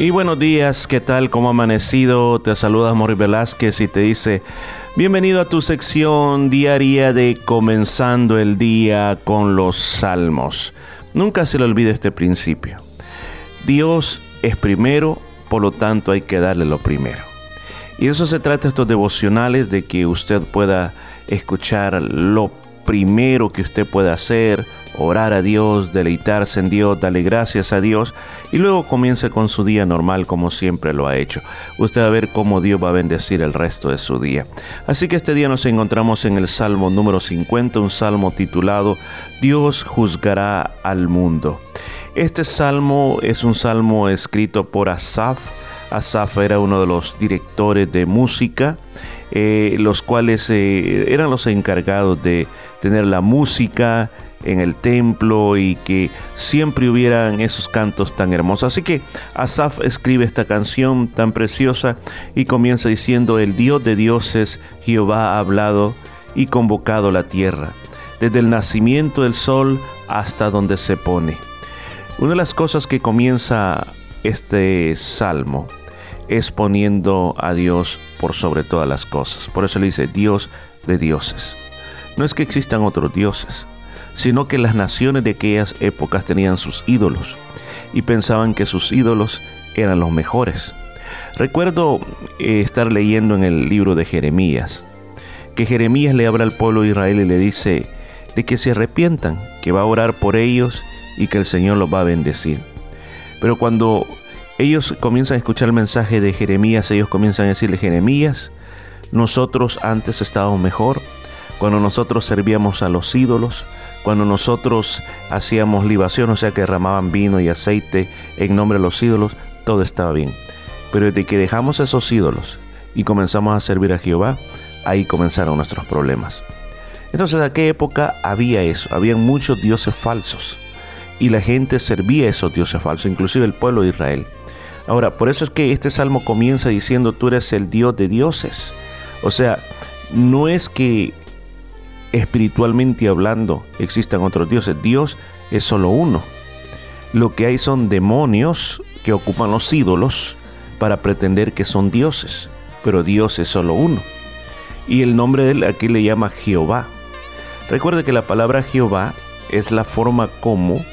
Y buenos días, ¿qué tal? ¿Cómo ha amanecido? Te saluda Mori Velázquez y te dice, bienvenido a tu sección diaria de Comenzando el Día con los Salmos. Nunca se le olvide este principio. Dios es primero, por lo tanto hay que darle lo primero. Y eso se trata estos devocionales de que usted pueda escuchar lo primero que usted pueda hacer, orar a Dios, deleitarse en Dios, darle gracias a Dios y luego comience con su día normal como siempre lo ha hecho. Usted va a ver cómo Dios va a bendecir el resto de su día. Así que este día nos encontramos en el Salmo número 50, un salmo titulado Dios juzgará al mundo. Este salmo es un salmo escrito por Asaf. Asaf era uno de los directores de música, eh, los cuales eh, eran los encargados de tener la música, en el templo y que siempre hubieran esos cantos tan hermosos. Así que Asaf escribe esta canción tan preciosa y comienza diciendo, el Dios de dioses, Jehová ha hablado y convocado la tierra, desde el nacimiento del sol hasta donde se pone. Una de las cosas que comienza este salmo es poniendo a Dios por sobre todas las cosas. Por eso le dice Dios de dioses. No es que existan otros dioses, sino que las naciones de aquellas épocas tenían sus ídolos y pensaban que sus ídolos eran los mejores. Recuerdo eh, estar leyendo en el libro de Jeremías, que Jeremías le habla al pueblo de Israel y le dice de que se arrepientan, que va a orar por ellos y que el Señor los va a bendecir. Pero cuando ellos comienzan a escuchar el mensaje de Jeremías, ellos comienzan a decirle, Jeremías, nosotros antes estábamos mejor, cuando nosotros servíamos a los ídolos, cuando nosotros hacíamos libación, o sea que derramaban vino y aceite en nombre de los ídolos, todo estaba bien. Pero desde que dejamos esos ídolos y comenzamos a servir a Jehová, ahí comenzaron nuestros problemas. Entonces, en aquella época había eso, había muchos dioses falsos y la gente servía a esos dioses falsos, inclusive el pueblo de Israel. Ahora, por eso es que este salmo comienza diciendo, tú eres el Dios de dioses. O sea, no es que espiritualmente hablando existan otros dioses. Dios es solo uno. Lo que hay son demonios que ocupan los ídolos para pretender que son dioses, pero Dios es solo uno. Y el nombre de él aquí le llama Jehová. Recuerde que la palabra Jehová es la forma como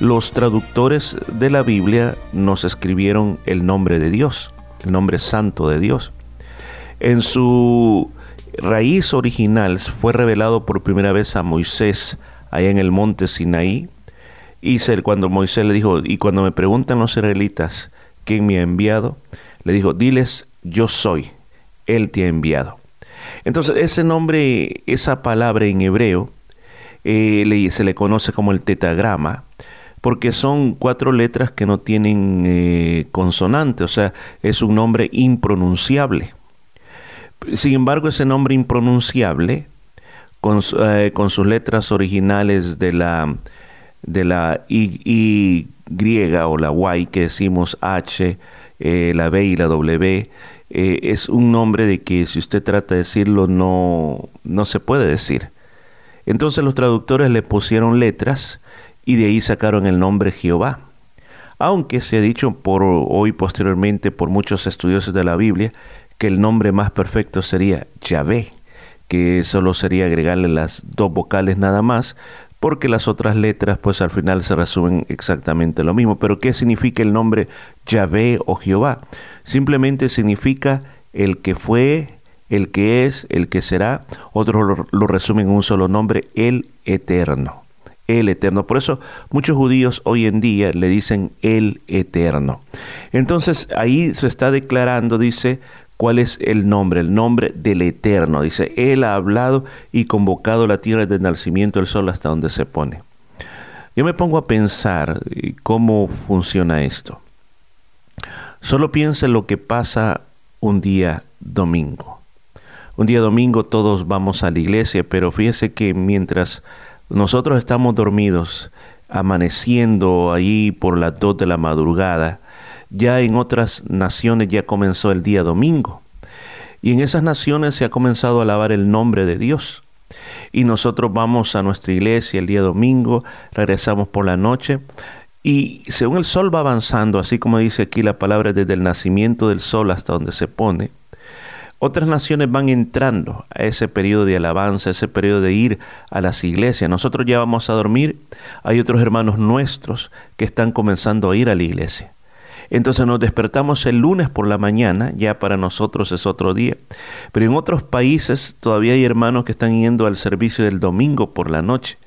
los traductores de la Biblia nos escribieron el nombre de Dios, el nombre santo de Dios. En su raíz original fue revelado por primera vez a Moisés allá en el monte Sinaí. Y cuando Moisés le dijo, y cuando me preguntan los israelitas quién me ha enviado, le dijo, diles, yo soy, Él te ha enviado. Entonces ese nombre, esa palabra en hebreo, eh, se le conoce como el tetagrama, porque son cuatro letras que no tienen eh, consonante, o sea, es un nombre impronunciable. Sin embargo, ese nombre impronunciable, con, eh, sus letras originales de la, de la y, griega o la Y que decimos H, eh, la B y la W, eh, es un nombre de que si usted trata de decirlo no, no se puede decir. Entonces los traductores le pusieron letras y de ahí sacaron el nombre Jehová. Aunque se ha dicho por hoy posteriormente por muchos estudiosos de la Biblia que el nombre más perfecto sería Yahvé, que solo sería agregarle las dos vocales nada más, porque las otras letras pues al final se resumen exactamente lo mismo. Pero ¿qué significa el nombre Yahvé o Jehová? Simplemente significa el que fue, el que es, el que será. Otros lo, lo resumen en un solo nombre, el eterno el eterno. Por eso muchos judíos hoy en día le dicen el eterno. Entonces ahí se está declarando, dice, ¿Cuál es el nombre? El nombre del Eterno. Dice, Él ha hablado y convocado la tierra desde el nacimiento del sol hasta donde se pone. Yo me pongo a pensar eh, cómo funciona esto. Solo piensa lo que pasa un día domingo. Un día domingo todos vamos a la iglesia, pero fíjese que mientras nosotros estamos dormidos, amaneciendo ahí por las dos de la madrugada, ya en otras naciones ya comenzó el día domingo. Y en esas naciones se ha comenzado a alabar el nombre de Dios. Y nosotros vamos a nuestra iglesia el día domingo, regresamos por la noche Y según el sol va avanzando, así como dice aquí la palabra, desde el nacimiento del sol hasta donde se pone, otras naciones van entrando a ese periodo de alabanza, ese periodo de ir a las iglesias. Nosotros ya vamos a dormir, hay otros hermanos nuestros que están comenzando a ir a la iglesia. Entonces nos despertamos el lunes por la mañana, ya para nosotros es otro día. Pero en otros países todavía hay hermanos que están yendo al servicio del domingo por la noche.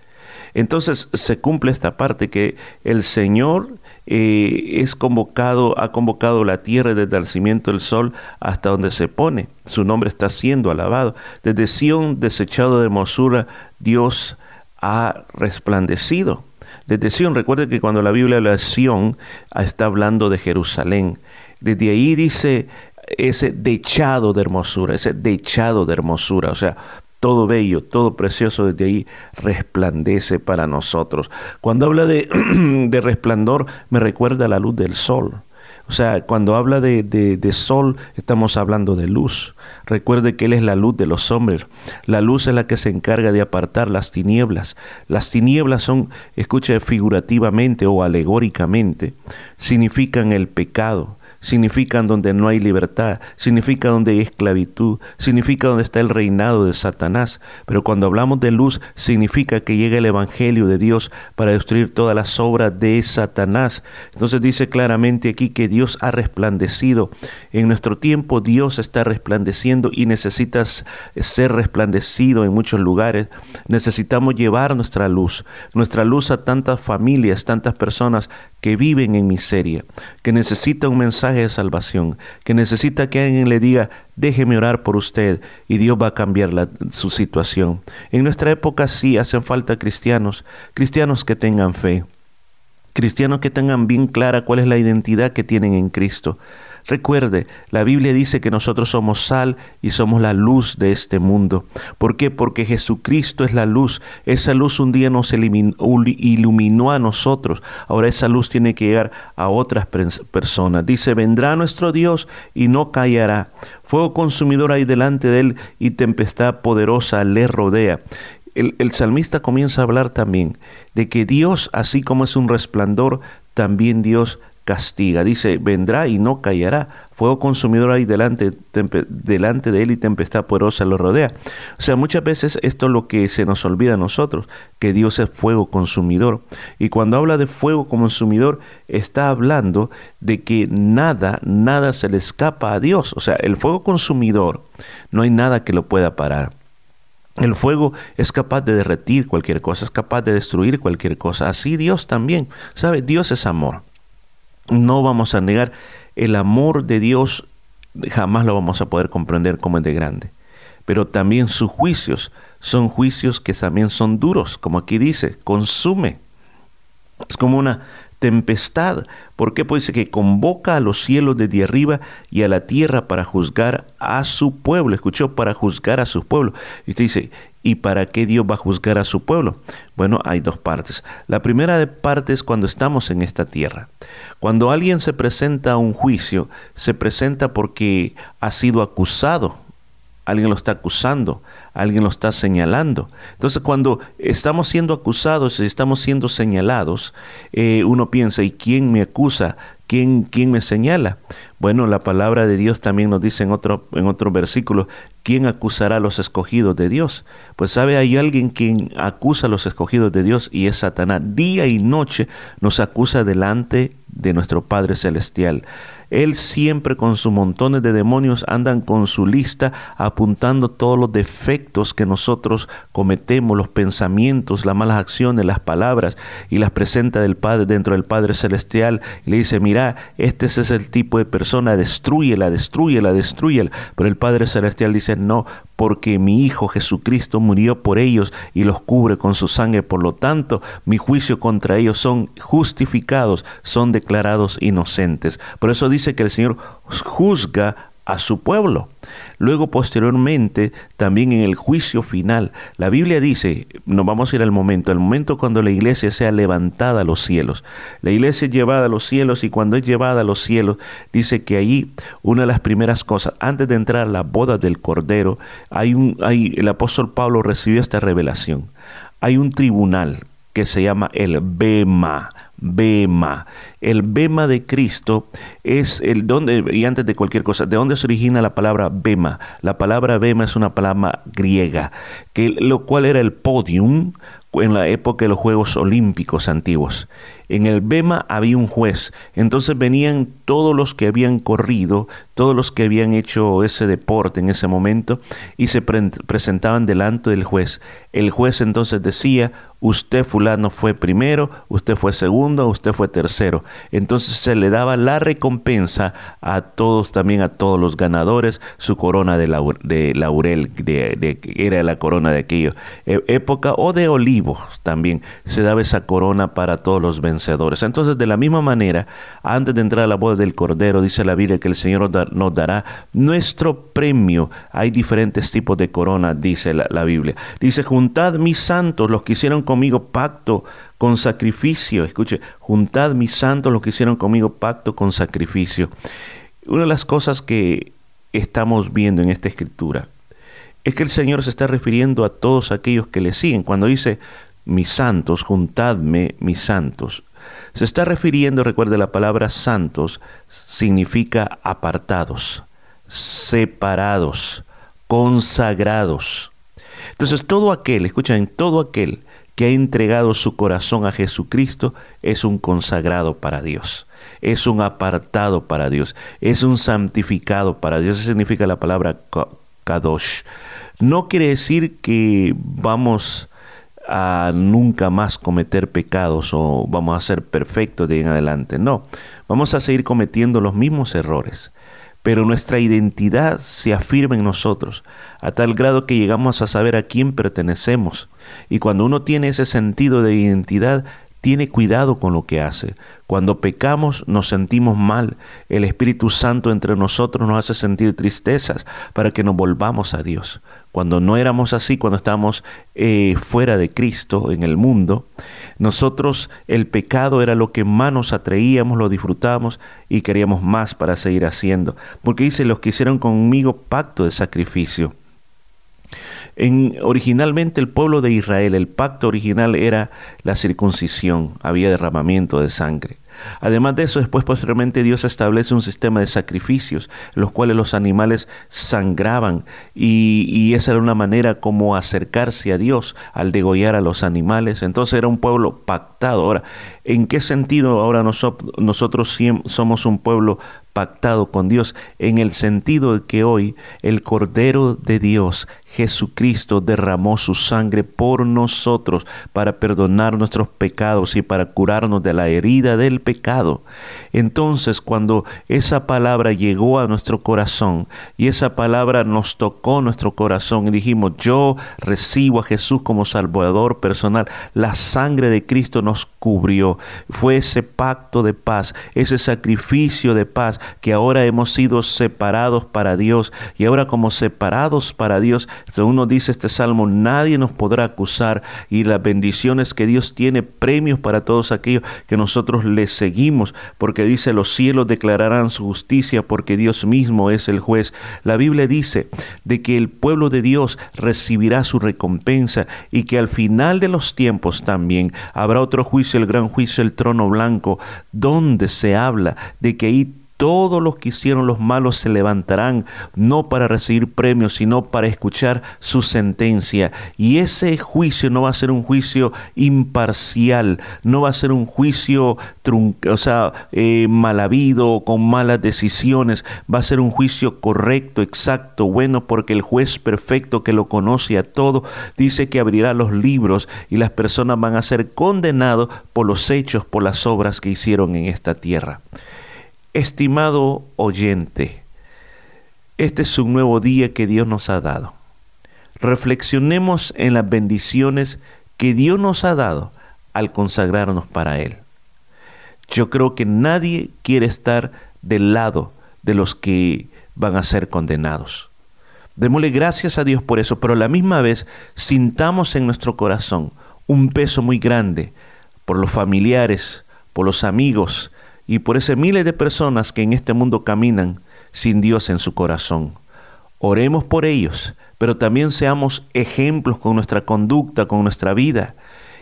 Entonces se cumple esta parte que el Señor eh, es convocado, ha convocado la tierra desde el nacimiento del sol hasta donde se pone. Su nombre está siendo alabado. Desde Sión, desechado de hermosura, Dios ha resplandecido. Desde Sión, recuerde que cuando la Biblia habla de Sión, está hablando de Jerusalén. Desde ahí dice ese dechado de hermosura, ese dechado de hermosura. O sea, todo bello, todo precioso desde ahí resplandece para nosotros. Cuando habla de, de resplandor, me recuerda la luz del sol. O sea, cuando habla de, de, sol, estamos hablando de luz. Recuerde que Él es la luz de los hombres. La luz es la que se encarga de apartar las tinieblas. Las tinieblas son, escuche figurativamente o alegóricamente, significan el pecado, significan donde no hay libertad, significa donde hay esclavitud, significa donde está el reinado de Satanás. Pero cuando hablamos de luz, significa que llega el Evangelio de Dios para destruir todas las obras de Satanás. Entonces dice claramente aquí que Dios ha resplandecido. En nuestro tiempo Dios está resplandeciendo y necesitas ser resplandecido en muchos lugares. Necesitamos llevar nuestra luz, nuestra luz a tantas familias, tantas personas que viven en miseria, que necesitan un mensaje de salvación, que necesita que alguien le diga, déjeme orar por usted y Dios va a cambiar su situación. En nuestra época sí hacen falta cristianos, cristianos que tengan fe, cristianos que tengan bien clara cuál es la identidad que tienen en Cristo Recuerde, la Biblia dice que nosotros somos sal y somos la luz de este mundo. ¿Por qué? Porque Jesucristo es la luz. Esa luz un día nos iluminó a nosotros. Ahora esa luz tiene que llegar a otras personas. Dice, vendrá nuestro Dios y no callará. Fuego consumidor hay delante de él y tempestad poderosa le rodea. El, el, salmista comienza a hablar también de que Dios, así como es un resplandor, también Dios castiga. Dice, vendrá y no callará. Fuego consumidor ahí delante, delante de él y tempestad poderosa lo rodea. O sea, muchas veces esto es lo que se nos olvida a nosotros, que Dios es fuego consumidor. Y cuando habla de fuego consumidor, está hablando de que nada, nada se le escapa a Dios. O sea, el fuego consumidor, no hay nada que lo pueda parar. El fuego es capaz de derretir cualquier cosa, es capaz de destruir cualquier cosa. Así Dios también. ¿Sabe? Dios es amor no vamos a negar el amor de Dios, jamás lo vamos a poder comprender como es de grande. Pero también sus juicios son juicios que también son duros, como aquí dice, consume. Es como una tempestad. ¿Por qué? Pues que convoca a los cielos desde arriba y a la tierra para juzgar a su pueblo. Escuchó, para juzgar a su pueblo. Y usted dice, ¿y para qué Dios va a juzgar a su pueblo? Bueno, hay dos partes. La primera parte es cuando estamos en esta tierra. Cuando alguien se presenta a un juicio, se presenta porque ha sido acusado alguien lo está acusando, alguien lo está señalando. Entonces cuando estamos siendo acusados y estamos siendo señalados, eh, uno piensa, ¿y quién me acusa? ¿Quién, ¿Quién me señala? Bueno, la palabra de Dios también nos dice en otro, en otro versículo, ¿quién acusará a los escogidos de Dios? Pues sabe, hay alguien quien acusa a los escogidos de Dios y es Satanás. Día y noche nos acusa delante de nuestro Padre Celestial. Él siempre con sus montones de demonios andan con su lista apuntando todos los defectos que nosotros cometemos, los pensamientos, las malas acciones, las palabras y las presenta del Padre dentro del Padre celestial y le dice, mira, este es el tipo de persona, destruyela, destruyela, destruyela. Pero el Padre celestial dice, no, porque mi Hijo Jesucristo murió por ellos y los cubre con su sangre. Por lo tanto, mi juicio contra ellos son justificados, son declarados inocentes. Por eso dice que el Señor juzga a su pueblo. Luego, posteriormente, también en el juicio final, la Biblia dice, nos vamos a ir al momento, el momento cuando la iglesia sea levantada a los cielos. La iglesia es llevada a los cielos y cuando es llevada a los cielos, dice que allí una de las primeras cosas, antes de entrar a la boda del Cordero, hay un, hay, el apóstol Pablo recibió esta revelación. Hay un tribunal que se llama el Bema. Bema. El Bema de Cristo es el donde, y antes de cualquier cosa, ¿de dónde se origina la palabra Bema? La palabra Bema es una palabra griega, que, lo cual era el podium en la época de los Juegos Olímpicos antiguos. En el Bema había un juez, entonces venían todos los que habían corrido, todos los que habían hecho ese deporte en ese momento y se presentaban delante del juez. El juez entonces decía, usted fulano fue primero, usted fue segundo, usted fue tercero. Entonces se le daba la recompensa a todos, también a todos los ganadores, su corona de, laurel, de, era la corona de aquella e, época, o de olivos también, se daba esa corona para todos los vencedores. Entonces de la misma manera, antes de entrar a la boda del Cordero, dice la Biblia que el Señor nos dará nuestro premio. Hay diferentes tipos de corona, dice la, la Biblia. Dice, juntad mis santos, los que hicieron conmigo pacto con sacrificio. Escuche, juntad mis santos los que hicieron conmigo pacto con sacrificio. Una de las cosas que estamos viendo en esta escritura es que el Señor se está refiriendo a todos aquellos que le siguen. Cuando dice, mis santos, juntadme mis santos. Se está refiriendo, recuerde la palabra santos, significa apartados, separados, consagrados. Entonces todo aquel, escuchen, todo aquel que ha entregado su corazón a Jesucristo es un consagrado para Dios, es un apartado para Dios, es un santificado para Dios. Eso significa la palabra kadosh. No quiere decir que vamos a nunca más cometer pecados o vamos a ser perfectos de en adelante. No, vamos a seguir cometiendo los mismos errores pero nuestra identidad se afirma en nosotros, a tal grado que llegamos a saber a quién pertenecemos. Y cuando uno tiene ese sentido de identidad, tiene cuidado con lo que hace. Cuando pecamos nos sentimos mal. El Espíritu Santo entre nosotros nos hace sentir tristezas para que nos volvamos a Dios. Cuando no éramos así, cuando estábamos eh, fuera de Cristo en el mundo, nosotros el pecado era lo que más nos atraíamos, lo disfrutábamos y queríamos más para seguir haciendo. Porque dice, los que hicieron conmigo pacto de sacrificio. En, originalmente el pueblo de Israel, el pacto original era la circuncisión, había derramamiento de sangre. Además de eso, después posteriormente Dios establece un sistema de sacrificios, en los cuales los animales sangraban y, esa era una manera como acercarse a Dios al degollar a los animales. Entonces era un pueblo pactado. Ahora, ¿en qué sentido ahora nosotros somos un pueblo pactado con Dios? En el sentido de que hoy el Cordero de Dios Jesucristo derramó su sangre por nosotros para perdonar nuestros pecados y para curarnos de la herida del pecado. Entonces, cuando esa palabra llegó a nuestro corazón y esa palabra nos tocó nuestro corazón y dijimos, yo recibo a Jesús como Salvador personal, la sangre de Cristo nos cubrió. Fue ese pacto de paz, ese sacrificio de paz que ahora hemos sido separados para Dios y ahora como separados para Dios según nos dice este salmo, nadie nos podrá acusar y las bendiciones que Dios tiene, premios para todos aquellos que nosotros le seguimos, porque dice, los cielos declararán su justicia porque Dios mismo es el juez. La Biblia dice de que el pueblo de Dios recibirá su recompensa y que al final de los tiempos también habrá otro juicio, el gran juicio, el trono blanco, donde se habla de que ahí todos los que hicieron los malos se levantarán, no para recibir premios, sino para escuchar su sentencia. Y ese juicio no va a ser un juicio imparcial, no va a ser un juicio o sea, eh, mal habido, con malas decisiones, va a ser un juicio correcto, exacto, bueno, porque el juez perfecto que lo conoce a todo, dice que abrirá los libros y las personas van a ser condenados por los hechos, por las obras que hicieron en esta tierra. Estimado oyente, este es un nuevo día que Dios nos ha dado. Reflexionemos en las bendiciones que Dios nos ha dado al consagrarnos para Él. Yo creo que nadie quiere estar del lado de los que van a ser condenados. Démosle gracias a Dios por eso, pero a la misma vez sintamos en nuestro corazón un peso muy grande por los familiares, por los amigos, y por ese miles de personas que en este mundo caminan sin Dios en su corazón. Oremos por ellos, pero también seamos ejemplos con nuestra conducta, con nuestra vida,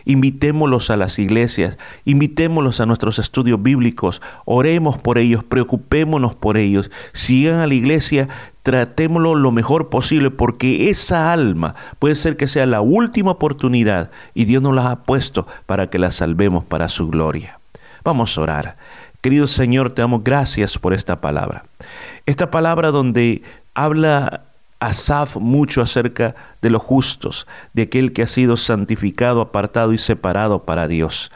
invitémoslos a las iglesias, invitémoslos a nuestros estudios bíblicos, oremos por ellos, preocupémonos por ellos, sigan a la iglesia, tratémoslo lo mejor posible porque esa alma puede ser que sea la última oportunidad y Dios nos la ha puesto para que la salvemos para su gloria. Vamos a orar. Querido Señor, te damos gracias por esta palabra. Esta palabra donde habla Asaf mucho acerca de los justos, de aquel que ha sido santificado, apartado y separado para Dios.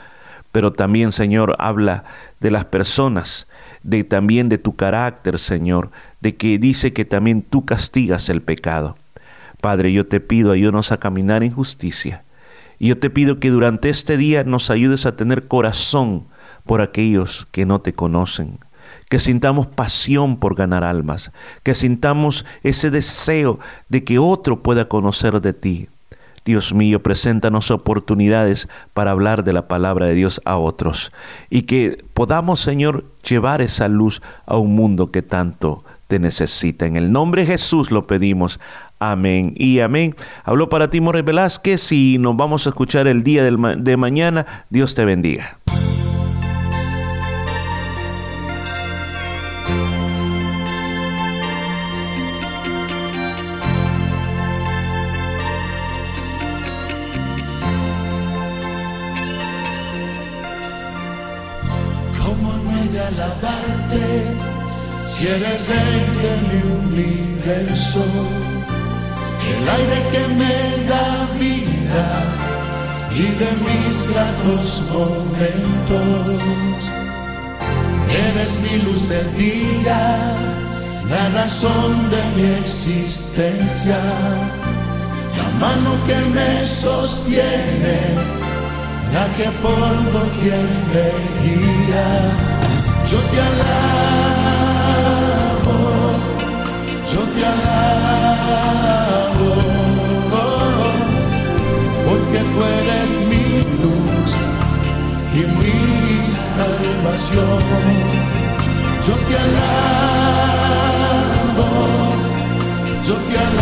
Pero también, Señor, habla de las personas, de también de tu carácter, Señor, de que dice que también tú castigas el pecado. Padre, yo te pido, ayúdanos a caminar en justicia. Y yo te pido que durante este día nos ayudes a tener corazón por aquellos que no te conocen que sintamos pasión por ganar almas, que sintamos ese deseo de que otro pueda conocer de ti. Dios mío, preséntanos oportunidades para hablar de la palabra de Dios a otros y que podamos, Señor, llevar esa luz a un mundo que tanto te necesita. En el nombre de Jesús lo pedimos. Amén y amén. Habló para ti, Morris Velázquez, y nos vamos a escuchar el día de mañana. Dios te bendiga. Si eres rey de mi universo, el aire que me da vida y de mis gratos momentos. Eres mi luz del día, la razón de mi existencia, la mano que me sostiene, la que por doquier me guía. Yo te alabo, yo te alabo, porque tú eres mi luz y mi salvación. Yo te alabo, yo te alabo,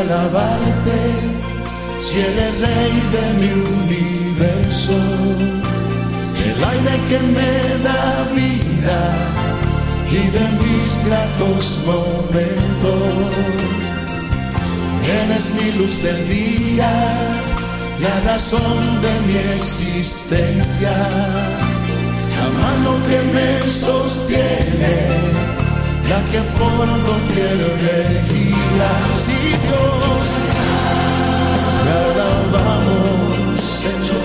alabarte si eres rey de mi universo? El aire que me da vida y de mis gratos momentos. Eres mi luz del día, la razón de mi existencia, la mano que me sostiene, la que por doquier me guía. Si Dios, te alabamos, Señor.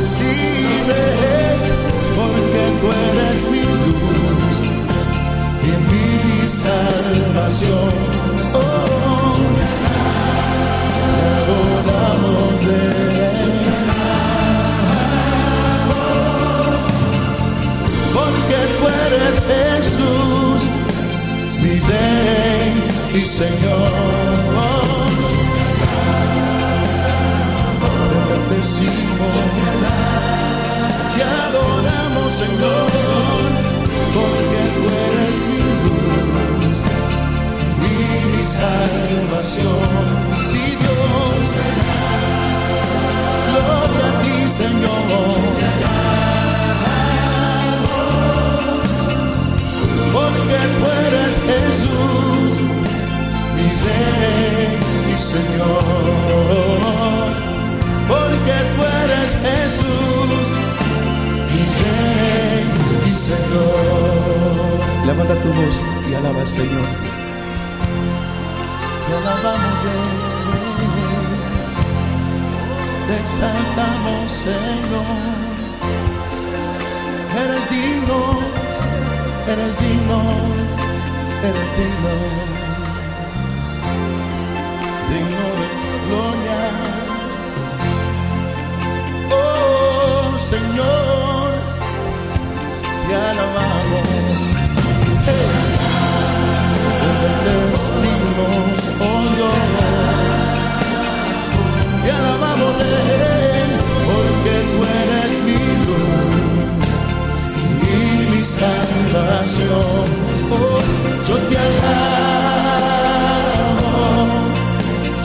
Sí, Rey, porque tú eres mi luz y mi salvación. Oh, te adoramos, Rey. Eres Jesús, mi Rey y Señor. Te bendecimos, te adoramos, Señor, porque tú eres mi luz, mi salvación. Si Dios, gloria a ti, Señor. Tú eres Jesús, mi Rey y Señor. Porque tú eres Jesús, mi Rey y Señor. Levanta tu voz y alaba al Señor. Te alabamos. Te exaltamos, Señor. Eres digno eres digno, eres digno, digno de gloria. Oh Señor, te alabamos, te bendecimos, oh Dios, te alabamos de salvación. Oh, yo te alabo,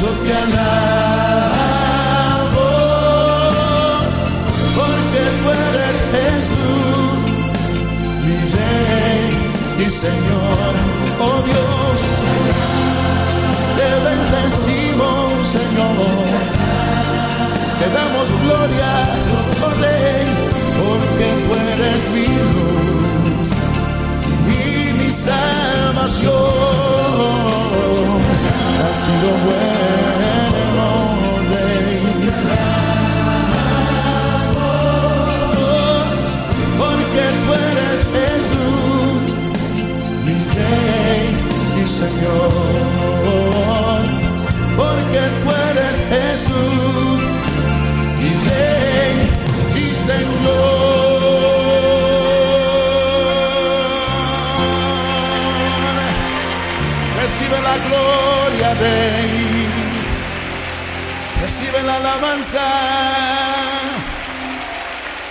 yo te alabo, porque tú eres Jesús, mi Rey y Señor. Oh Dios, te bendecimos, Señor. Te damos gloria, oh, salvación. Ha sido bueno,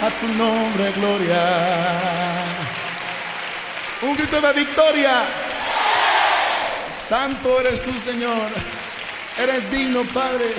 a tu nombre, gloria. Un grito de victoria. Santo eres tú, Señor. Eres digno, Padre.